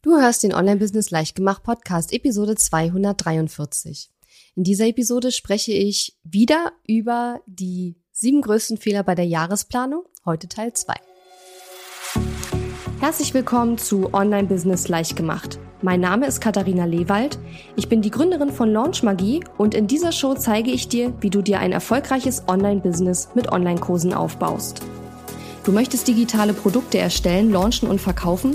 Du hörst den Online-Business Leichtgemacht Podcast, Episode 243. In dieser Episode spreche ich wieder über die sieben größten Fehler bei der Jahresplanung, heute Teil 2. Herzlich willkommen zu Online-Business Leichtgemacht. Mein Name ist Katharina Lewald. Ich bin die Gründerin von Launch Magie und in dieser Show zeige ich dir, wie du dir ein erfolgreiches Online-Business mit Online-Kursen aufbaust. Du möchtest digitale Produkte erstellen, launchen und verkaufen?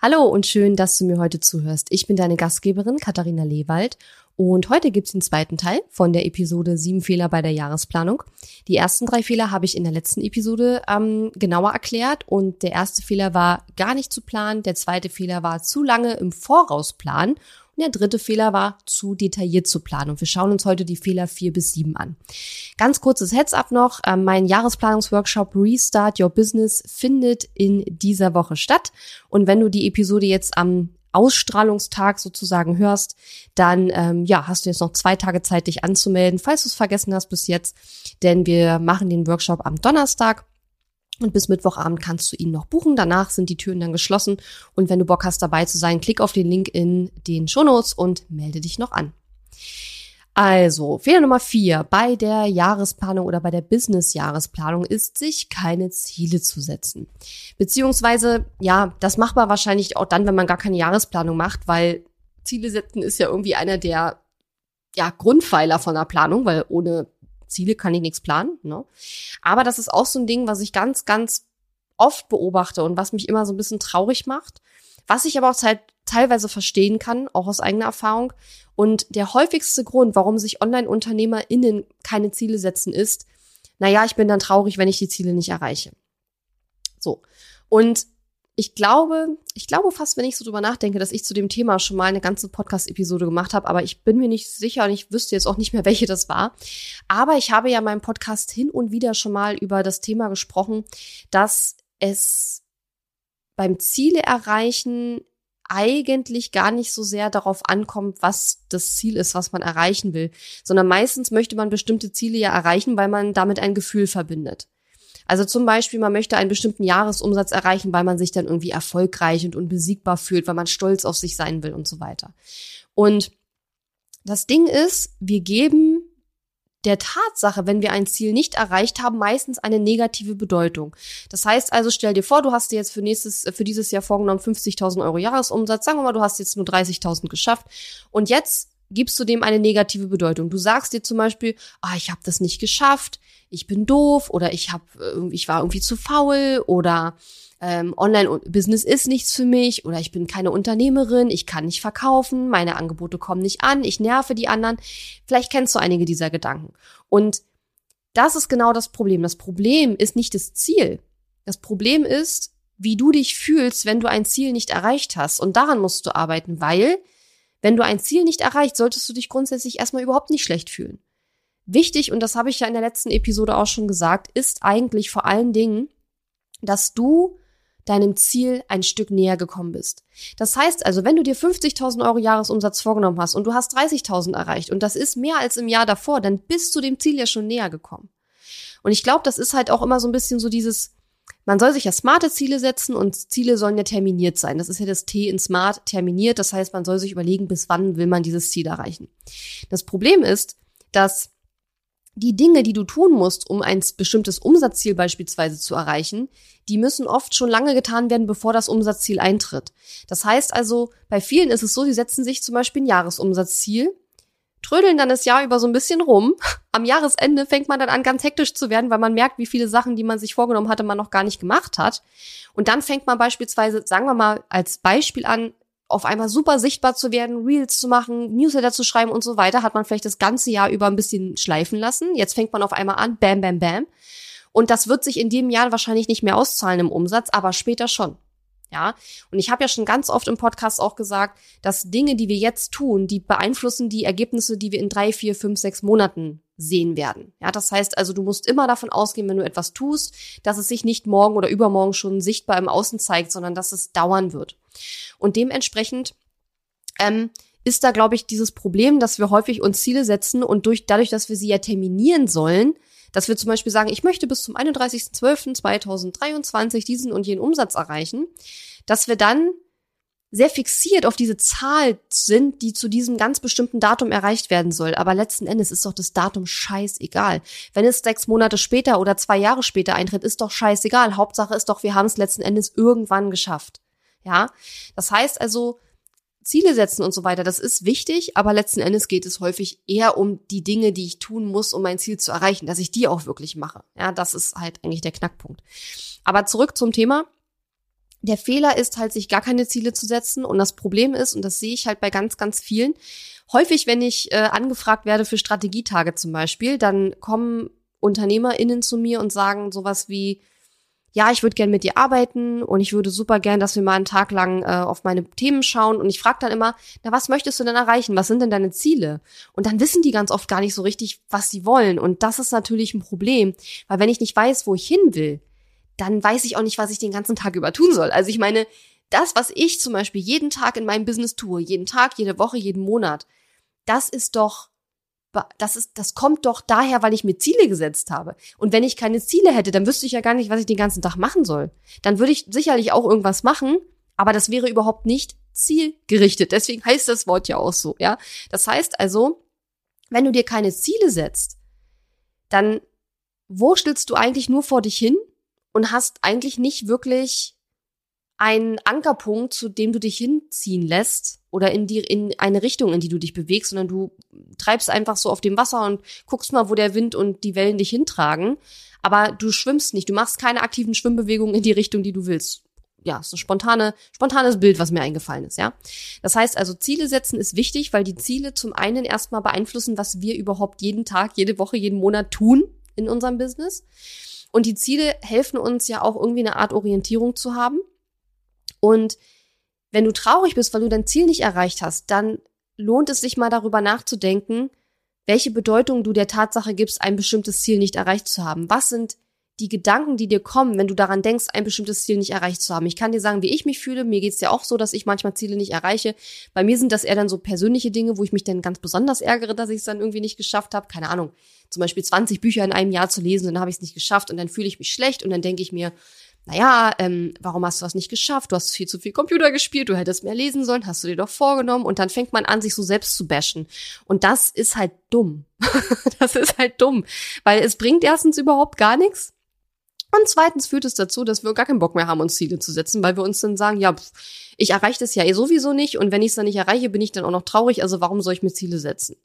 Hallo und schön, dass du mir heute zuhörst. Ich bin deine Gastgeberin Katharina Lewald und heute gibt's den zweiten Teil von der Episode Sieben Fehler bei der Jahresplanung. Die ersten drei Fehler habe ich in der letzten Episode ähm, genauer erklärt und der erste Fehler war gar nicht zu planen, der zweite Fehler war zu lange im Voraus planen der dritte Fehler war, zu detailliert zu planen. Und wir schauen uns heute die Fehler vier bis sieben an. Ganz kurzes Heads-up noch. Äh, mein Jahresplanungsworkshop Restart Your Business findet in dieser Woche statt. Und wenn du die Episode jetzt am Ausstrahlungstag sozusagen hörst, dann ähm, ja, hast du jetzt noch zwei Tage Zeit, dich anzumelden, falls du es vergessen hast bis jetzt. Denn wir machen den Workshop am Donnerstag. Und bis Mittwochabend kannst du ihn noch buchen. Danach sind die Türen dann geschlossen. Und wenn du Bock hast, dabei zu sein, klick auf den Link in den Shownotes und melde dich noch an. Also, Fehler Nummer vier bei der Jahresplanung oder bei der Business-Jahresplanung ist, sich keine Ziele zu setzen. Beziehungsweise, ja, das macht man wahrscheinlich auch dann, wenn man gar keine Jahresplanung macht, weil Ziele setzen ist ja irgendwie einer der ja, Grundpfeiler von der Planung, weil ohne Ziele kann ich nichts planen. Ne? Aber das ist auch so ein Ding, was ich ganz, ganz oft beobachte und was mich immer so ein bisschen traurig macht, was ich aber auch teilweise verstehen kann, auch aus eigener Erfahrung. Und der häufigste Grund, warum sich Online-UnternehmerInnen keine Ziele setzen, ist, naja, ich bin dann traurig, wenn ich die Ziele nicht erreiche. So. Und ich glaube, ich glaube fast, wenn ich so drüber nachdenke, dass ich zu dem Thema schon mal eine ganze Podcast-Episode gemacht habe, aber ich bin mir nicht sicher und ich wüsste jetzt auch nicht mehr, welche das war. Aber ich habe ja in meinem Podcast hin und wieder schon mal über das Thema gesprochen, dass es beim Ziele erreichen eigentlich gar nicht so sehr darauf ankommt, was das Ziel ist, was man erreichen will, sondern meistens möchte man bestimmte Ziele ja erreichen, weil man damit ein Gefühl verbindet. Also zum Beispiel, man möchte einen bestimmten Jahresumsatz erreichen, weil man sich dann irgendwie erfolgreich und unbesiegbar fühlt, weil man stolz auf sich sein will und so weiter. Und das Ding ist, wir geben der Tatsache, wenn wir ein Ziel nicht erreicht haben, meistens eine negative Bedeutung. Das heißt also, stell dir vor, du hast dir jetzt für nächstes, für dieses Jahr vorgenommen 50.000 Euro Jahresumsatz. Sagen wir mal, du hast jetzt nur 30.000 geschafft. Und jetzt gibst du dem eine negative Bedeutung. Du sagst dir zum Beispiel, ah, ich habe das nicht geschafft, ich bin doof oder ich hab, ich war irgendwie zu faul oder ähm, Online-Business ist nichts für mich oder ich bin keine Unternehmerin, ich kann nicht verkaufen, meine Angebote kommen nicht an, ich nerve die anderen. Vielleicht kennst du einige dieser Gedanken. Und das ist genau das Problem. Das Problem ist nicht das Ziel. Das Problem ist, wie du dich fühlst, wenn du ein Ziel nicht erreicht hast. Und daran musst du arbeiten, weil wenn du ein Ziel nicht erreicht, solltest du dich grundsätzlich erstmal überhaupt nicht schlecht fühlen. Wichtig, und das habe ich ja in der letzten Episode auch schon gesagt, ist eigentlich vor allen Dingen, dass du deinem Ziel ein Stück näher gekommen bist. Das heißt also, wenn du dir 50.000 Euro Jahresumsatz vorgenommen hast und du hast 30.000 erreicht und das ist mehr als im Jahr davor, dann bist du dem Ziel ja schon näher gekommen. Und ich glaube, das ist halt auch immer so ein bisschen so dieses, man soll sich ja smarte Ziele setzen und Ziele sollen ja terminiert sein. Das ist ja das T in smart terminiert. Das heißt, man soll sich überlegen, bis wann will man dieses Ziel erreichen. Das Problem ist, dass die Dinge, die du tun musst, um ein bestimmtes Umsatzziel beispielsweise zu erreichen, die müssen oft schon lange getan werden, bevor das Umsatzziel eintritt. Das heißt also, bei vielen ist es so, sie setzen sich zum Beispiel ein Jahresumsatzziel, trödeln dann das Jahr über so ein bisschen rum. Am Jahresende fängt man dann an, ganz hektisch zu werden, weil man merkt, wie viele Sachen, die man sich vorgenommen hatte, man noch gar nicht gemacht hat. Und dann fängt man beispielsweise, sagen wir mal, als Beispiel an, auf einmal super sichtbar zu werden, Reels zu machen, Newsletter zu schreiben und so weiter, hat man vielleicht das ganze Jahr über ein bisschen schleifen lassen. Jetzt fängt man auf einmal an, bam, bam, bam. Und das wird sich in dem Jahr wahrscheinlich nicht mehr auszahlen im Umsatz, aber später schon. Ja, und ich habe ja schon ganz oft im Podcast auch gesagt, dass Dinge, die wir jetzt tun, die beeinflussen die Ergebnisse, die wir in drei, vier, fünf, sechs Monaten sehen werden. Ja, das heißt also, du musst immer davon ausgehen, wenn du etwas tust, dass es sich nicht morgen oder übermorgen schon sichtbar im Außen zeigt, sondern dass es dauern wird. Und dementsprechend ähm, ist da, glaube ich, dieses Problem, dass wir häufig uns Ziele setzen und durch, dadurch, dass wir sie ja terminieren sollen, dass wir zum Beispiel sagen, ich möchte bis zum 31.12.2023 diesen und jenen Umsatz erreichen, dass wir dann sehr fixiert auf diese Zahl sind, die zu diesem ganz bestimmten Datum erreicht werden soll. Aber letzten Endes ist doch das Datum scheißegal. Wenn es sechs Monate später oder zwei Jahre später eintritt, ist doch scheißegal. Hauptsache ist doch, wir haben es letzten Endes irgendwann geschafft. Ja, das heißt also, Ziele setzen und so weiter, das ist wichtig, aber letzten Endes geht es häufig eher um die Dinge, die ich tun muss, um mein Ziel zu erreichen, dass ich die auch wirklich mache. Ja, das ist halt eigentlich der Knackpunkt. Aber zurück zum Thema. Der Fehler ist halt, sich gar keine Ziele zu setzen. Und das Problem ist, und das sehe ich halt bei ganz, ganz vielen, häufig, wenn ich äh, angefragt werde für Strategietage zum Beispiel, dann kommen UnternehmerInnen zu mir und sagen sowas wie, ja, ich würde gern mit dir arbeiten und ich würde super gern, dass wir mal einen Tag lang äh, auf meine Themen schauen. Und ich frage dann immer, na, was möchtest du denn erreichen? Was sind denn deine Ziele? Und dann wissen die ganz oft gar nicht so richtig, was sie wollen. Und das ist natürlich ein Problem, weil wenn ich nicht weiß, wo ich hin will, dann weiß ich auch nicht, was ich den ganzen Tag über tun soll. Also ich meine, das, was ich zum Beispiel jeden Tag in meinem Business tue, jeden Tag, jede Woche, jeden Monat, das ist doch das ist, das kommt doch daher, weil ich mir Ziele gesetzt habe. Und wenn ich keine Ziele hätte, dann wüsste ich ja gar nicht, was ich den ganzen Tag machen soll. Dann würde ich sicherlich auch irgendwas machen, aber das wäre überhaupt nicht zielgerichtet. Deswegen heißt das Wort ja auch so, ja. Das heißt also, wenn du dir keine Ziele setzt, dann wurstelst du eigentlich nur vor dich hin und hast eigentlich nicht wirklich einen Ankerpunkt, zu dem du dich hinziehen lässt oder in die in eine Richtung, in die du dich bewegst, sondern du treibst einfach so auf dem Wasser und guckst mal, wo der Wind und die Wellen dich hintragen, aber du schwimmst nicht, du machst keine aktiven Schwimmbewegungen in die Richtung, die du willst. Ja, ist ein spontane, spontanes Bild, was mir eingefallen ist, ja. Das heißt also, Ziele setzen ist wichtig, weil die Ziele zum einen erstmal beeinflussen, was wir überhaupt jeden Tag, jede Woche, jeden Monat tun in unserem Business. Und die Ziele helfen uns ja auch irgendwie eine Art Orientierung zu haben. Und wenn du traurig bist, weil du dein Ziel nicht erreicht hast, dann lohnt es sich mal darüber nachzudenken, welche Bedeutung du der Tatsache gibst, ein bestimmtes Ziel nicht erreicht zu haben. Was sind die Gedanken, die dir kommen, wenn du daran denkst, ein bestimmtes Ziel nicht erreicht zu haben. Ich kann dir sagen, wie ich mich fühle. Mir geht's ja auch so, dass ich manchmal Ziele nicht erreiche. Bei mir sind das eher dann so persönliche Dinge, wo ich mich dann ganz besonders ärgere, dass ich es dann irgendwie nicht geschafft habe. Keine Ahnung, zum Beispiel 20 Bücher in einem Jahr zu lesen, dann habe ich es nicht geschafft und dann fühle ich mich schlecht und dann denke ich mir, naja, ähm, warum hast du das nicht geschafft? Du hast viel zu viel Computer gespielt, du hättest mehr lesen sollen, hast du dir doch vorgenommen. Und dann fängt man an, sich so selbst zu bashen. Und das ist halt dumm. das ist halt dumm, weil es bringt erstens überhaupt gar nichts. Und zweitens führt es dazu, dass wir gar keinen Bock mehr haben, uns Ziele zu setzen, weil wir uns dann sagen, ja, pff, ich erreiche das ja eh sowieso nicht und wenn ich es dann nicht erreiche, bin ich dann auch noch traurig, also warum soll ich mir Ziele setzen?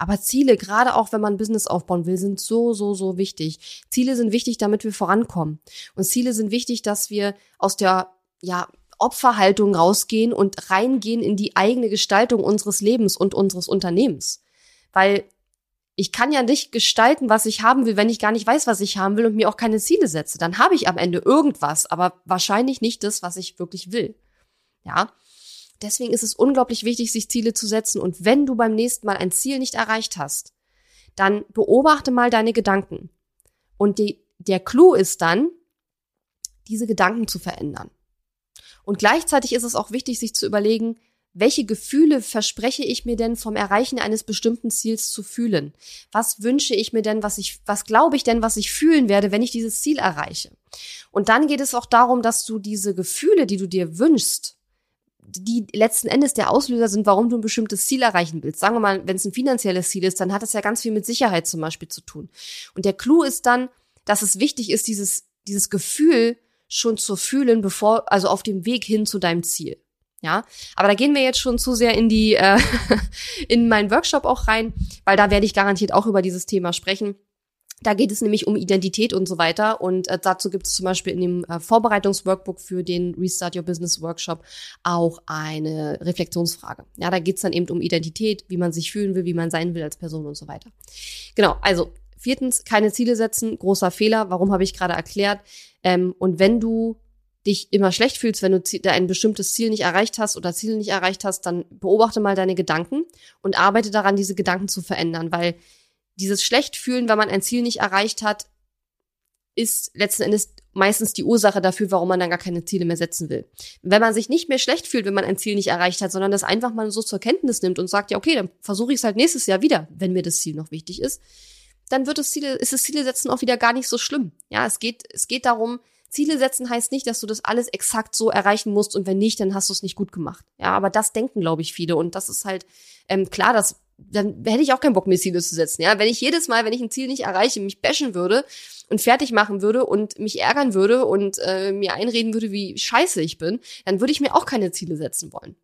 Aber Ziele, gerade auch wenn man Business aufbauen will, sind so, so, so wichtig. Ziele sind wichtig, damit wir vorankommen. Und Ziele sind wichtig, dass wir aus der, ja, Opferhaltung rausgehen und reingehen in die eigene Gestaltung unseres Lebens und unseres Unternehmens. Weil ich kann ja nicht gestalten, was ich haben will, wenn ich gar nicht weiß, was ich haben will und mir auch keine Ziele setze. Dann habe ich am Ende irgendwas, aber wahrscheinlich nicht das, was ich wirklich will. Ja. Deswegen ist es unglaublich wichtig, sich Ziele zu setzen. Und wenn du beim nächsten Mal ein Ziel nicht erreicht hast, dann beobachte mal deine Gedanken. Und die, der Clou ist dann, diese Gedanken zu verändern. Und gleichzeitig ist es auch wichtig, sich zu überlegen, welche Gefühle verspreche ich mir denn vom Erreichen eines bestimmten Ziels zu fühlen? Was wünsche ich mir denn, was ich, was glaube ich denn, was ich fühlen werde, wenn ich dieses Ziel erreiche? Und dann geht es auch darum, dass du diese Gefühle, die du dir wünschst, die letzten Endes der Auslöser sind, warum du ein bestimmtes Ziel erreichen willst. Sagen wir mal, wenn es ein finanzielles Ziel ist, dann hat das ja ganz viel mit Sicherheit zum Beispiel zu tun. Und der Clou ist dann, dass es wichtig ist, dieses, dieses Gefühl schon zu fühlen, bevor, also auf dem Weg hin zu deinem Ziel. Ja, aber da gehen wir jetzt schon zu sehr in die äh, in meinen Workshop auch rein, weil da werde ich garantiert auch über dieses Thema sprechen. Da geht es nämlich um Identität und so weiter. Und äh, dazu gibt es zum Beispiel in dem äh, Vorbereitungsworkbook für den Restart Your Business Workshop auch eine Reflexionsfrage. Ja, da geht es dann eben um Identität, wie man sich fühlen will, wie man sein will als Person und so weiter. Genau, also viertens, keine Ziele setzen, großer Fehler. Warum habe ich gerade erklärt? Ähm, und wenn du dich immer schlecht fühlst, wenn du ein bestimmtes Ziel nicht erreicht hast oder Ziele nicht erreicht hast, dann beobachte mal deine Gedanken und arbeite daran, diese Gedanken zu verändern, weil dieses Schlechtfühlen, wenn man ein Ziel nicht erreicht hat, ist letzten Endes meistens die Ursache dafür, warum man dann gar keine Ziele mehr setzen will. Wenn man sich nicht mehr schlecht fühlt, wenn man ein Ziel nicht erreicht hat, sondern das einfach mal so zur Kenntnis nimmt und sagt, ja, okay, dann versuche ich es halt nächstes Jahr wieder, wenn mir das Ziel noch wichtig ist, dann wird das Ziele, ist das Ziele setzen auch wieder gar nicht so schlimm. Ja, es geht, es geht darum, Ziele setzen heißt nicht, dass du das alles exakt so erreichen musst und wenn nicht, dann hast du es nicht gut gemacht. Ja, aber das denken, glaube ich, viele und das ist halt ähm, klar, dass dann hätte ich auch keinen Bock, mir Ziele zu setzen. Ja, wenn ich jedes Mal, wenn ich ein Ziel nicht erreiche, mich bashen würde und fertig machen würde und mich ärgern würde und äh, mir einreden würde, wie scheiße ich bin, dann würde ich mir auch keine Ziele setzen wollen.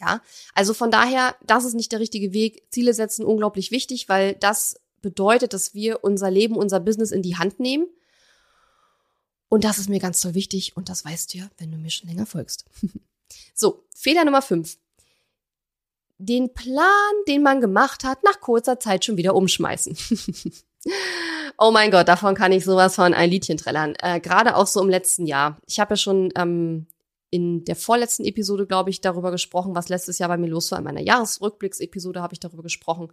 Ja, also von daher, das ist nicht der richtige Weg. Ziele setzen unglaublich wichtig, weil das bedeutet, dass wir unser Leben, unser Business in die Hand nehmen und das ist mir ganz toll wichtig und das weißt du ja, wenn du mir schon länger folgst. so, Fehler Nummer 5. Den Plan, den man gemacht hat, nach kurzer Zeit schon wieder umschmeißen. oh mein Gott, davon kann ich sowas von ein Liedchen trällern. Äh, Gerade auch so im letzten Jahr. Ich habe ja schon ähm, in der vorletzten Episode, glaube ich, darüber gesprochen, was letztes Jahr bei mir los war. In meiner Jahresrückblicksepisode habe ich darüber gesprochen.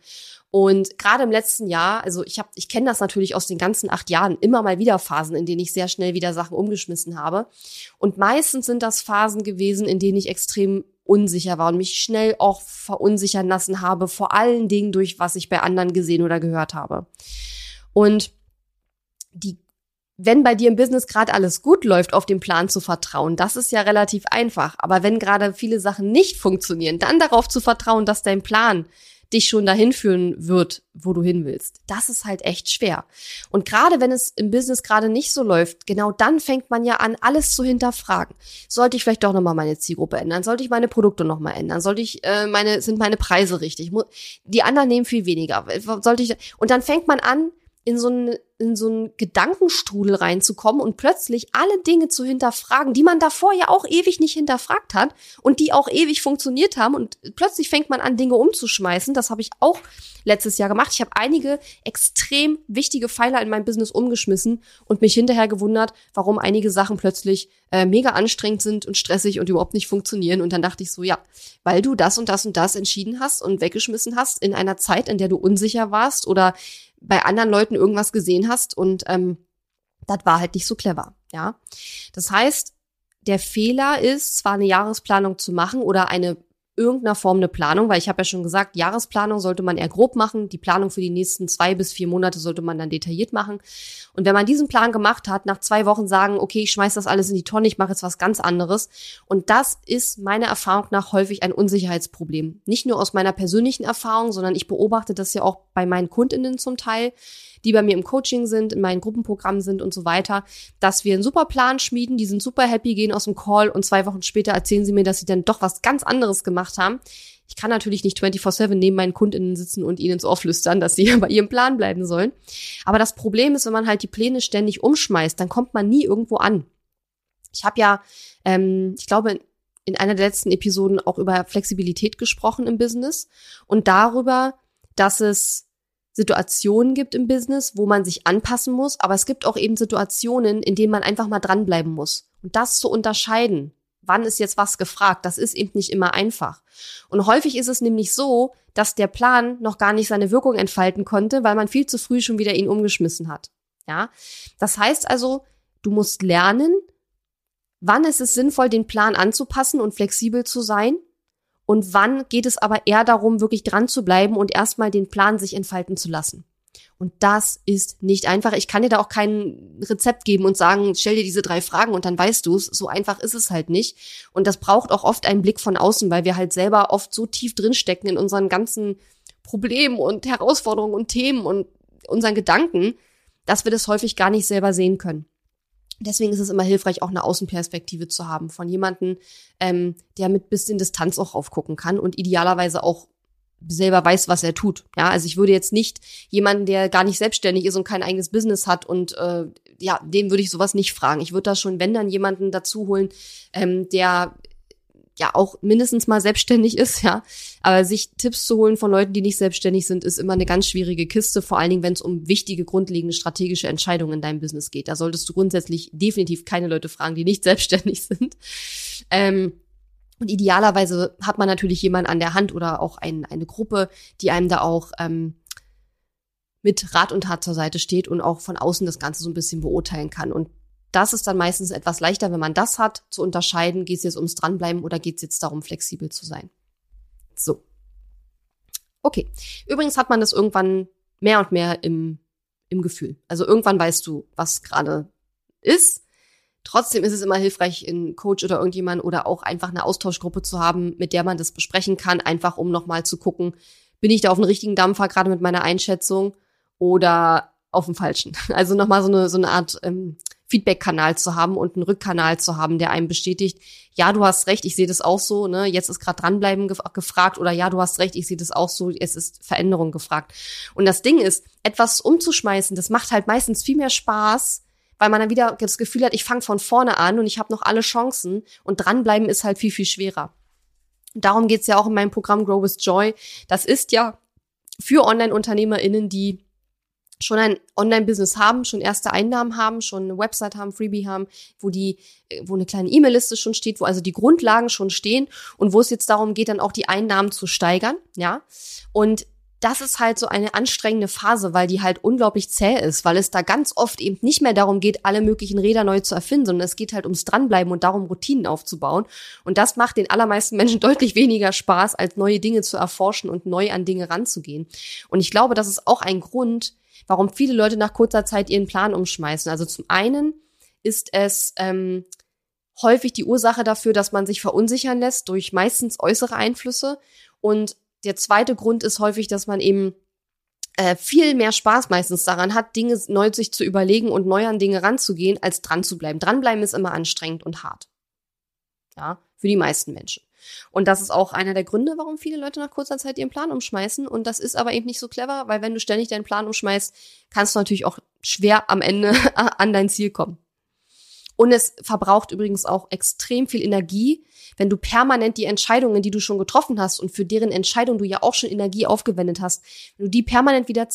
Und gerade im letzten Jahr, also ich habe, ich kenne das natürlich aus den ganzen acht Jahren, immer mal wieder Phasen, in denen ich sehr schnell wieder Sachen umgeschmissen habe. Und meistens sind das Phasen gewesen, in denen ich extrem unsicher war und mich schnell auch verunsichern lassen habe, vor allen Dingen durch was ich bei anderen gesehen oder gehört habe. Und die wenn bei dir im Business gerade alles gut läuft, auf den Plan zu vertrauen, das ist ja relativ einfach. Aber wenn gerade viele Sachen nicht funktionieren, dann darauf zu vertrauen, dass dein Plan dich schon dahin führen wird, wo du hin willst. Das ist halt echt schwer. Und gerade wenn es im Business gerade nicht so läuft, genau dann fängt man ja an, alles zu hinterfragen. Sollte ich vielleicht doch nochmal meine Zielgruppe ändern? Sollte ich meine Produkte nochmal ändern? Sollte ich äh, meine, sind meine Preise richtig? Die anderen nehmen viel weniger. Sollte ich, und dann fängt man an, in so einen, in so einen Gedankenstrudel reinzukommen und plötzlich alle Dinge zu hinterfragen, die man davor ja auch ewig nicht hinterfragt hat und die auch ewig funktioniert haben und plötzlich fängt man an, Dinge umzuschmeißen. Das habe ich auch letztes Jahr gemacht. Ich habe einige extrem wichtige Pfeiler in meinem Business umgeschmissen und mich hinterher gewundert, warum einige Sachen plötzlich äh, mega anstrengend sind und stressig und überhaupt nicht funktionieren. Und dann dachte ich so, ja, weil du das und das und das entschieden hast und weggeschmissen hast in einer Zeit, in der du unsicher warst oder bei anderen Leuten irgendwas gesehen hast und ähm, das war halt nicht so clever, ja. Das heißt, der Fehler ist, zwar eine Jahresplanung zu machen oder eine irgendeiner Form eine Planung, weil ich habe ja schon gesagt, Jahresplanung sollte man eher grob machen, die Planung für die nächsten zwei bis vier Monate sollte man dann detailliert machen. Und wenn man diesen Plan gemacht hat, nach zwei Wochen sagen, okay, ich schmeiß das alles in die Tonne, ich mache jetzt was ganz anderes. Und das ist meiner Erfahrung nach häufig ein Unsicherheitsproblem. Nicht nur aus meiner persönlichen Erfahrung, sondern ich beobachte das ja auch bei meinen Kundinnen zum Teil die bei mir im Coaching sind, in meinen Gruppenprogrammen sind und so weiter, dass wir einen super Plan schmieden, die sind super happy, gehen aus dem Call und zwei Wochen später erzählen sie mir, dass sie dann doch was ganz anderes gemacht haben. Ich kann natürlich nicht 24-7 neben meinen Kundinnen sitzen und ihnen ins Ohr flüstern, dass sie bei ihrem Plan bleiben sollen. Aber das Problem ist, wenn man halt die Pläne ständig umschmeißt, dann kommt man nie irgendwo an. Ich habe ja, ähm, ich glaube, in einer der letzten Episoden auch über Flexibilität gesprochen im Business und darüber, dass es Situationen gibt im Business, wo man sich anpassen muss, aber es gibt auch eben Situationen, in denen man einfach mal dranbleiben muss. Und das zu unterscheiden, wann ist jetzt was gefragt, das ist eben nicht immer einfach. Und häufig ist es nämlich so, dass der Plan noch gar nicht seine Wirkung entfalten konnte, weil man viel zu früh schon wieder ihn umgeschmissen hat. Ja, das heißt also, du musst lernen, wann ist es sinnvoll, den Plan anzupassen und flexibel zu sein und wann geht es aber eher darum, wirklich dran zu bleiben und erstmal den Plan sich entfalten zu lassen. Und das ist nicht einfach. Ich kann dir da auch kein Rezept geben und sagen, stell dir diese drei Fragen und dann weißt du es. So einfach ist es halt nicht. Und das braucht auch oft einen Blick von außen, weil wir halt selber oft so tief drinstecken in unseren ganzen Problemen und Herausforderungen und Themen und unseren Gedanken, dass wir das häufig gar nicht selber sehen können. Deswegen ist es immer hilfreich, auch eine Außenperspektive zu haben von jemanden, ähm, der mit bisschen Distanz auch aufgucken kann und idealerweise auch selber weiß, was er tut. Ja, also ich würde jetzt nicht jemanden, der gar nicht selbstständig ist und kein eigenes Business hat und äh, ja, den würde ich sowas nicht fragen. Ich würde da schon, wenn dann jemanden dazu holen, ähm, der ja auch mindestens mal selbstständig ist, ja. Aber sich Tipps zu holen von Leuten, die nicht selbstständig sind, ist immer eine ganz schwierige Kiste, vor allen Dingen, wenn es um wichtige, grundlegende strategische Entscheidungen in deinem Business geht. Da solltest du grundsätzlich definitiv keine Leute fragen, die nicht selbstständig sind. Ähm, und idealerweise hat man natürlich jemanden an der Hand oder auch ein, eine Gruppe, die einem da auch ähm, mit Rat und Tat zur Seite steht und auch von außen das Ganze so ein bisschen beurteilen kann. Und das ist dann meistens etwas leichter, wenn man das hat, zu unterscheiden, geht es jetzt ums Dranbleiben oder geht es jetzt darum, flexibel zu sein. So. Okay. Übrigens hat man das irgendwann mehr und mehr im, im Gefühl. Also irgendwann weißt du, was gerade ist. Trotzdem ist es immer hilfreich, einen Coach oder irgendjemand oder auch einfach eine Austauschgruppe zu haben, mit der man das besprechen kann, einfach um nochmal zu gucken, bin ich da auf dem richtigen Dampfer, gerade mit meiner Einschätzung, oder auf dem falschen. Also nochmal so eine, so eine Art ähm, Feedback-Kanal zu haben und einen Rückkanal zu haben, der einem bestätigt, ja, du hast recht, ich sehe das auch so, ne, jetzt ist gerade dranbleiben gef gefragt oder ja, du hast recht, ich sehe das auch so, es ist Veränderung gefragt. Und das Ding ist, etwas umzuschmeißen, das macht halt meistens viel mehr Spaß, weil man dann wieder das Gefühl hat, ich fange von vorne an und ich habe noch alle Chancen und dranbleiben ist halt viel, viel schwerer. Darum geht's ja auch in meinem Programm Grow with Joy. Das ist ja für Online-UnternehmerInnen, die schon ein Online-Business haben, schon erste Einnahmen haben, schon eine Website haben, Freebie haben, wo die, wo eine kleine E-Mail-Liste schon steht, wo also die Grundlagen schon stehen und wo es jetzt darum geht, dann auch die Einnahmen zu steigern, ja. Und das ist halt so eine anstrengende Phase, weil die halt unglaublich zäh ist, weil es da ganz oft eben nicht mehr darum geht, alle möglichen Räder neu zu erfinden, sondern es geht halt ums Dranbleiben und darum, Routinen aufzubauen. Und das macht den allermeisten Menschen deutlich weniger Spaß, als neue Dinge zu erforschen und neu an Dinge ranzugehen. Und ich glaube, das ist auch ein Grund, warum viele Leute nach kurzer Zeit ihren Plan umschmeißen. Also zum einen ist es ähm, häufig die Ursache dafür, dass man sich verunsichern lässt durch meistens äußere Einflüsse. Und der zweite Grund ist häufig, dass man eben äh, viel mehr Spaß meistens daran hat, Dinge neu sich zu überlegen und neu an Dinge ranzugehen, als dran zu bleiben. Dranbleiben ist immer anstrengend und hart. Ja, für die meisten Menschen. Und das ist auch einer der Gründe, warum viele Leute nach kurzer Zeit ihren Plan umschmeißen. Und das ist aber eben nicht so clever, weil wenn du ständig deinen Plan umschmeißt, kannst du natürlich auch schwer am Ende an dein Ziel kommen. Und es verbraucht übrigens auch extrem viel Energie, wenn du permanent die Entscheidungen, die du schon getroffen hast und für deren Entscheidung du ja auch schon Energie aufgewendet hast, wenn du die permanent wieder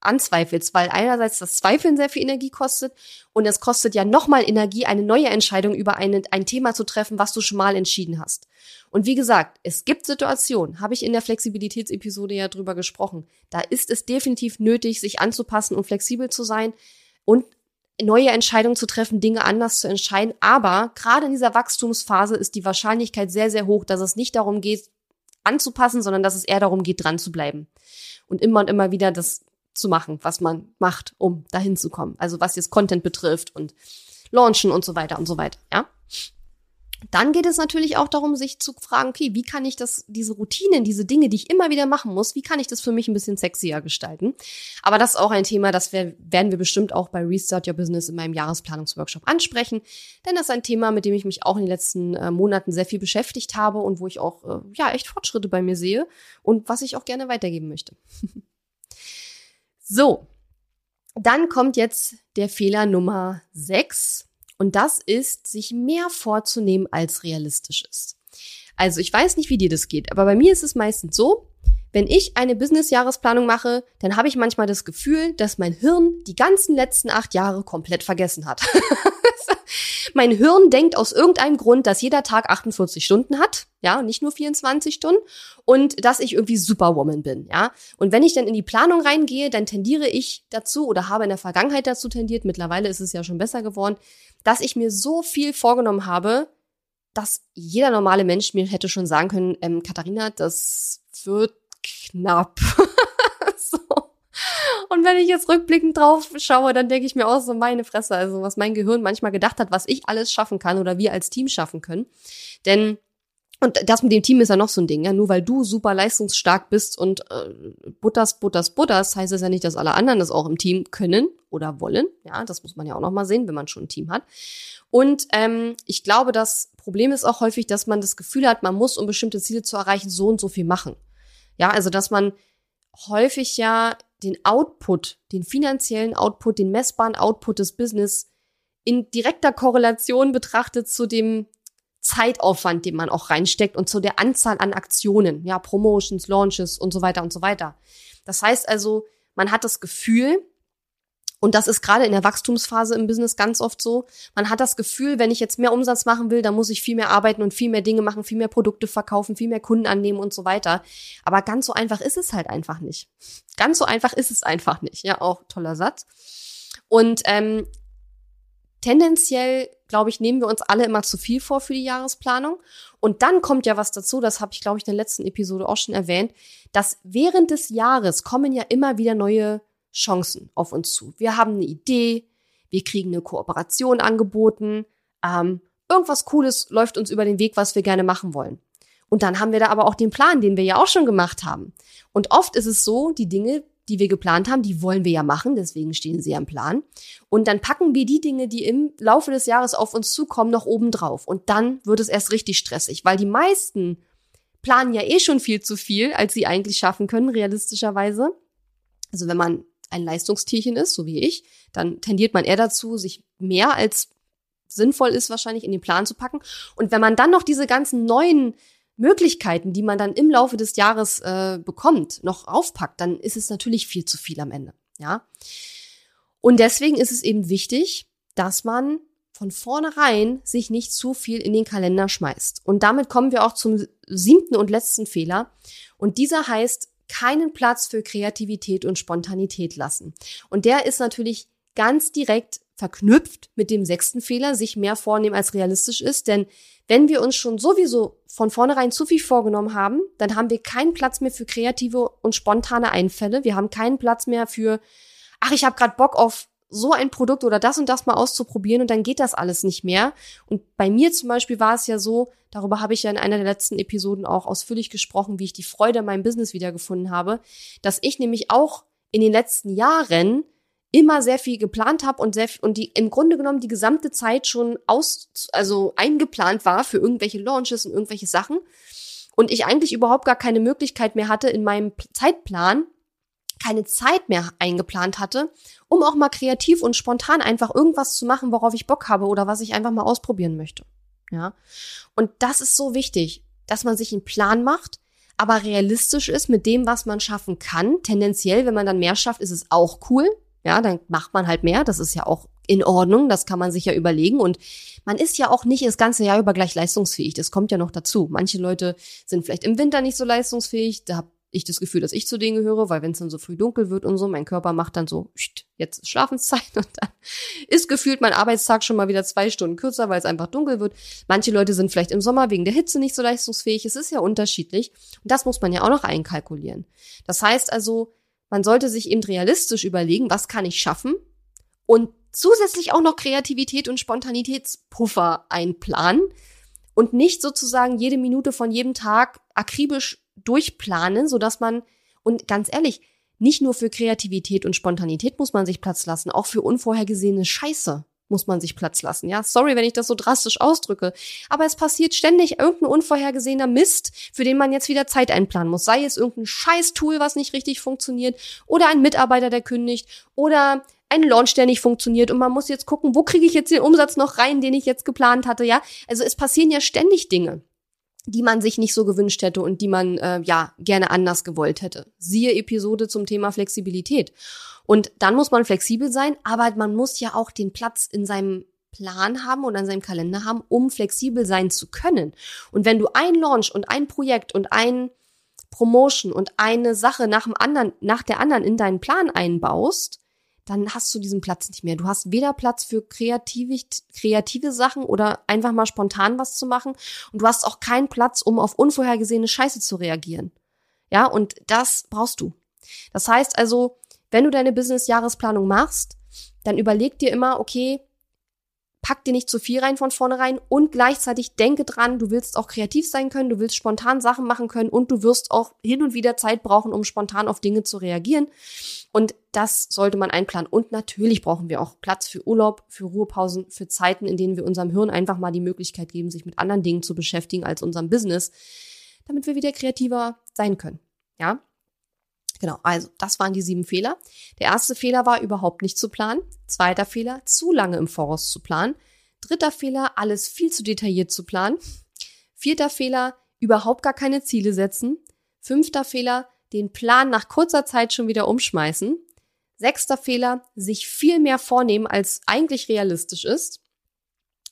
anzweifelst, weil einerseits das Zweifeln sehr viel Energie kostet und es kostet ja nochmal Energie, eine neue Entscheidung über eine, ein Thema zu treffen, was du schon mal entschieden hast. Und wie gesagt, es gibt Situationen, habe ich in der Flexibilitätsepisode ja drüber gesprochen, da ist es definitiv nötig, sich anzupassen und flexibel zu sein und neue Entscheidungen zu treffen, Dinge anders zu entscheiden. Aber gerade in dieser Wachstumsphase ist die Wahrscheinlichkeit sehr, sehr hoch, dass es nicht darum geht, anzupassen, sondern dass es eher darum geht, dran zu bleiben. Und immer und immer wieder das zu machen, was man macht, um dahin zu kommen. Also was jetzt Content betrifft und Launchen und so weiter und so weiter, ja. Dann geht es natürlich auch darum, sich zu fragen, okay, wie kann ich das, diese Routinen, diese Dinge, die ich immer wieder machen muss, wie kann ich das für mich ein bisschen sexier gestalten? Aber das ist auch ein Thema, das wir, werden wir bestimmt auch bei Restart Your Business in meinem Jahresplanungsworkshop ansprechen. Denn das ist ein Thema, mit dem ich mich auch in den letzten äh, Monaten sehr viel beschäftigt habe und wo ich auch, äh, ja, echt Fortschritte bei mir sehe und was ich auch gerne weitergeben möchte. So, dann kommt jetzt der Fehler Nummer 6 und das ist, sich mehr vorzunehmen, als realistisch ist. Also ich weiß nicht, wie dir das geht, aber bei mir ist es meistens so, wenn ich eine Business-Jahresplanung mache, dann habe ich manchmal das Gefühl, dass mein Hirn die ganzen letzten acht Jahre komplett vergessen hat. mein Hirn denkt aus irgendeinem Grund, dass jeder Tag 48 Stunden hat, ja, nicht nur 24 Stunden und dass ich irgendwie Superwoman bin, ja. Und wenn ich dann in die Planung reingehe, dann tendiere ich dazu oder habe in der Vergangenheit dazu tendiert, mittlerweile ist es ja schon besser geworden, dass ich mir so viel vorgenommen habe, dass jeder normale Mensch mir hätte schon sagen können, ähm, Katharina, das wird knapp. so. Und wenn ich jetzt rückblickend drauf schaue, dann denke ich mir auch so meine Fresse, also was mein Gehirn manchmal gedacht hat, was ich alles schaffen kann oder wir als Team schaffen können. Denn und das mit dem Team ist ja noch so ein Ding, ja. Nur weil du super leistungsstark bist und äh, butters, butters, butters, heißt es ja nicht, dass alle anderen das auch im Team können oder wollen. Ja, das muss man ja auch noch mal sehen, wenn man schon ein Team hat. Und ähm, ich glaube, das Problem ist auch häufig, dass man das Gefühl hat, man muss, um bestimmte Ziele zu erreichen, so und so viel machen. Ja, also dass man häufig ja den Output, den finanziellen Output, den messbaren Output des Business in direkter Korrelation betrachtet zu dem Zeitaufwand, den man auch reinsteckt und zu der Anzahl an Aktionen, ja, Promotions, Launches und so weiter und so weiter. Das heißt also, man hat das Gefühl, und das ist gerade in der Wachstumsphase im Business ganz oft so. Man hat das Gefühl, wenn ich jetzt mehr Umsatz machen will, dann muss ich viel mehr arbeiten und viel mehr Dinge machen, viel mehr Produkte verkaufen, viel mehr Kunden annehmen und so weiter. Aber ganz so einfach ist es halt einfach nicht. Ganz so einfach ist es einfach nicht. Ja, auch toller Satz. Und ähm, tendenziell, glaube ich, nehmen wir uns alle immer zu viel vor für die Jahresplanung. Und dann kommt ja was dazu, das habe ich, glaube ich, in der letzten Episode auch schon erwähnt, dass während des Jahres kommen ja immer wieder neue Chancen auf uns zu. Wir haben eine Idee, wir kriegen eine Kooperation angeboten, ähm, irgendwas Cooles läuft uns über den Weg, was wir gerne machen wollen. Und dann haben wir da aber auch den Plan, den wir ja auch schon gemacht haben. Und oft ist es so, die Dinge, die wir geplant haben, die wollen wir ja machen, deswegen stehen sie am Plan. Und dann packen wir die Dinge, die im Laufe des Jahres auf uns zukommen, noch oben drauf. Und dann wird es erst richtig stressig, weil die meisten planen ja eh schon viel zu viel, als sie eigentlich schaffen können, realistischerweise. Also wenn man ein Leistungstierchen ist, so wie ich, dann tendiert man eher dazu, sich mehr als sinnvoll ist, wahrscheinlich in den Plan zu packen. Und wenn man dann noch diese ganzen neuen Möglichkeiten, die man dann im Laufe des Jahres äh, bekommt, noch aufpackt, dann ist es natürlich viel zu viel am Ende. Ja. Und deswegen ist es eben wichtig, dass man von vornherein sich nicht zu viel in den Kalender schmeißt. Und damit kommen wir auch zum siebten und letzten Fehler. Und dieser heißt, keinen Platz für Kreativität und Spontanität lassen. Und der ist natürlich ganz direkt verknüpft mit dem sechsten Fehler, sich mehr vornehmen als realistisch ist. Denn wenn wir uns schon sowieso von vornherein zu viel vorgenommen haben, dann haben wir keinen Platz mehr für kreative und spontane Einfälle. Wir haben keinen Platz mehr für, ach, ich habe gerade Bock auf so ein Produkt oder das und das mal auszuprobieren und dann geht das alles nicht mehr. Und bei mir zum Beispiel war es ja so, darüber habe ich ja in einer der letzten Episoden auch ausführlich gesprochen, wie ich die Freude an meinem Business wiedergefunden habe, dass ich nämlich auch in den letzten Jahren immer sehr viel geplant habe und sehr und die im Grunde genommen die gesamte Zeit schon aus also eingeplant war für irgendwelche Launches und irgendwelche Sachen und ich eigentlich überhaupt gar keine Möglichkeit mehr hatte in meinem Zeitplan keine Zeit mehr eingeplant hatte, um auch mal kreativ und spontan einfach irgendwas zu machen, worauf ich Bock habe oder was ich einfach mal ausprobieren möchte. Ja. Und das ist so wichtig, dass man sich einen Plan macht, aber realistisch ist mit dem, was man schaffen kann. Tendenziell, wenn man dann mehr schafft, ist es auch cool. Ja, dann macht man halt mehr. Das ist ja auch in Ordnung. Das kann man sich ja überlegen. Und man ist ja auch nicht das ganze Jahr über gleich leistungsfähig. Das kommt ja noch dazu. Manche Leute sind vielleicht im Winter nicht so leistungsfähig. Da ich das Gefühl, dass ich zu denen gehöre, weil wenn es dann so früh dunkel wird und so, mein Körper macht dann so, jetzt ist Schlafenszeit und dann ist gefühlt mein Arbeitstag schon mal wieder zwei Stunden kürzer, weil es einfach dunkel wird. Manche Leute sind vielleicht im Sommer wegen der Hitze nicht so leistungsfähig. Es ist ja unterschiedlich. Und das muss man ja auch noch einkalkulieren. Das heißt also, man sollte sich eben realistisch überlegen, was kann ich schaffen und zusätzlich auch noch Kreativität und Spontanitätspuffer einplanen und nicht sozusagen jede Minute von jedem Tag akribisch durchplanen, so dass man, und ganz ehrlich, nicht nur für Kreativität und Spontanität muss man sich Platz lassen, auch für unvorhergesehene Scheiße muss man sich Platz lassen. Ja, sorry, wenn ich das so drastisch ausdrücke. Aber es passiert ständig irgendein unvorhergesehener Mist, für den man jetzt wieder Zeit einplanen muss. Sei es irgendein Scheiß-Tool, was nicht richtig funktioniert, oder ein Mitarbeiter, der kündigt, oder ein Launch, der nicht funktioniert und man muss jetzt gucken, wo kriege ich jetzt den Umsatz noch rein, den ich jetzt geplant hatte, ja? Also es passieren ja ständig Dinge die man sich nicht so gewünscht hätte und die man äh, ja gerne anders gewollt hätte. Siehe Episode zum Thema Flexibilität. Und dann muss man flexibel sein, aber man muss ja auch den Platz in seinem Plan haben und an seinem Kalender haben, um flexibel sein zu können. Und wenn du ein Launch und ein Projekt und ein Promotion und eine Sache nach dem anderen, nach der anderen in deinen Plan einbaust, dann hast du diesen Platz nicht mehr. Du hast weder Platz für kreative, kreative Sachen oder einfach mal spontan was zu machen und du hast auch keinen Platz, um auf unvorhergesehene Scheiße zu reagieren. Ja, und das brauchst du. Das heißt also, wenn du deine Business-Jahresplanung machst, dann überleg dir immer, okay, pack dir nicht zu viel rein von vornherein und gleichzeitig denke dran, du willst auch kreativ sein können, du willst spontan Sachen machen können und du wirst auch hin und wieder Zeit brauchen, um spontan auf Dinge zu reagieren. Und das sollte man einplanen. Und natürlich brauchen wir auch Platz für Urlaub, für Ruhepausen, für Zeiten, in denen wir unserem Hirn einfach mal die Möglichkeit geben, sich mit anderen Dingen zu beschäftigen als unserem Business, damit wir wieder kreativer sein können. Ja? Genau, also das waren die sieben Fehler. Der erste Fehler war überhaupt nicht zu planen. Zweiter Fehler, zu lange im Voraus zu planen. Dritter Fehler, alles viel zu detailliert zu planen. Vierter Fehler, überhaupt gar keine Ziele setzen. Fünfter Fehler, den Plan nach kurzer Zeit schon wieder umschmeißen. Sechster Fehler, sich viel mehr vornehmen, als eigentlich realistisch ist.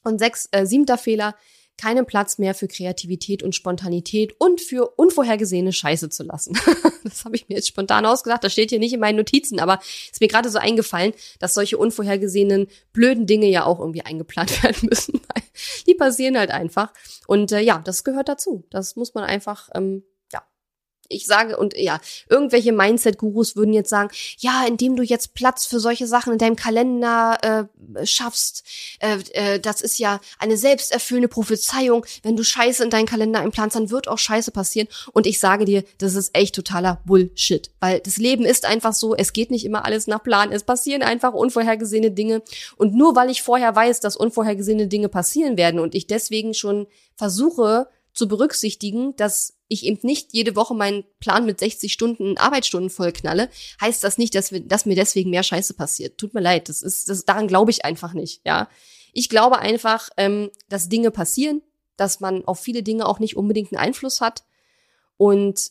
Und sechs, äh, siebter Fehler, keinen Platz mehr für Kreativität und Spontanität und für unvorhergesehene Scheiße zu lassen. das habe ich mir jetzt spontan ausgedacht. Das steht hier nicht in meinen Notizen, aber ist mir gerade so eingefallen, dass solche unvorhergesehenen blöden Dinge ja auch irgendwie eingeplant werden müssen. Die passieren halt einfach. Und äh, ja, das gehört dazu. Das muss man einfach ähm, ich sage, und ja, irgendwelche Mindset-Gurus würden jetzt sagen, ja, indem du jetzt Platz für solche Sachen in deinem Kalender äh, schaffst, äh, äh, das ist ja eine selbsterfüllende Prophezeiung. Wenn du Scheiße in deinen Kalender einplanst, dann wird auch Scheiße passieren. Und ich sage dir, das ist echt totaler Bullshit. Weil das Leben ist einfach so, es geht nicht immer alles nach Plan. Es passieren einfach unvorhergesehene Dinge. Und nur weil ich vorher weiß, dass unvorhergesehene Dinge passieren werden und ich deswegen schon versuche, zu berücksichtigen, dass ich eben nicht jede Woche meinen Plan mit 60 Stunden Arbeitsstunden vollknalle, heißt das nicht, dass, wir, dass mir deswegen mehr Scheiße passiert. Tut mir leid, das ist, das, daran glaube ich einfach nicht, ja. Ich glaube einfach, ähm, dass Dinge passieren, dass man auf viele Dinge auch nicht unbedingt einen Einfluss hat und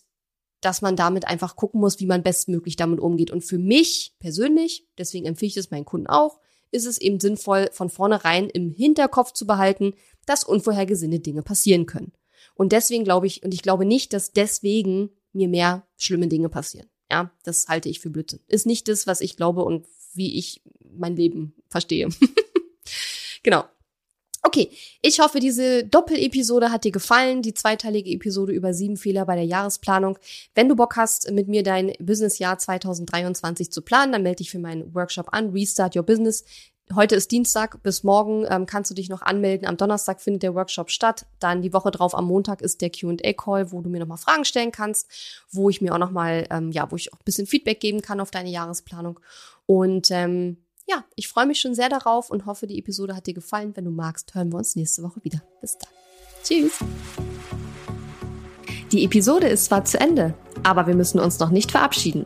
dass man damit einfach gucken muss, wie man bestmöglich damit umgeht. Und für mich persönlich, deswegen empfehle ich es meinen Kunden auch, ist es eben sinnvoll, von vornherein im Hinterkopf zu behalten, dass unvorhergesehene Dinge passieren können. Und deswegen glaube ich, und ich glaube nicht, dass deswegen mir mehr schlimme Dinge passieren. Ja, das halte ich für Blödsinn. Ist nicht das, was ich glaube und wie ich mein Leben verstehe. genau. Okay, ich hoffe, diese Doppelepisode hat dir gefallen, die zweiteilige Episode über sieben Fehler bei der Jahresplanung. Wenn du Bock hast, mit mir dein Businessjahr 2023 zu planen, dann melde dich für meinen Workshop an, Restart Your Business. Heute ist Dienstag, bis morgen ähm, kannst du dich noch anmelden. Am Donnerstag findet der Workshop statt. Dann die Woche drauf am Montag ist der Q&A-Call, wo du mir nochmal Fragen stellen kannst, wo ich mir auch nochmal, ähm, ja, wo ich auch ein bisschen Feedback geben kann auf deine Jahresplanung. Und ähm, ja, ich freue mich schon sehr darauf und hoffe, die Episode hat dir gefallen. Wenn du magst, hören wir uns nächste Woche wieder. Bis dann. Tschüss. Die Episode ist zwar zu Ende, aber wir müssen uns noch nicht verabschieden.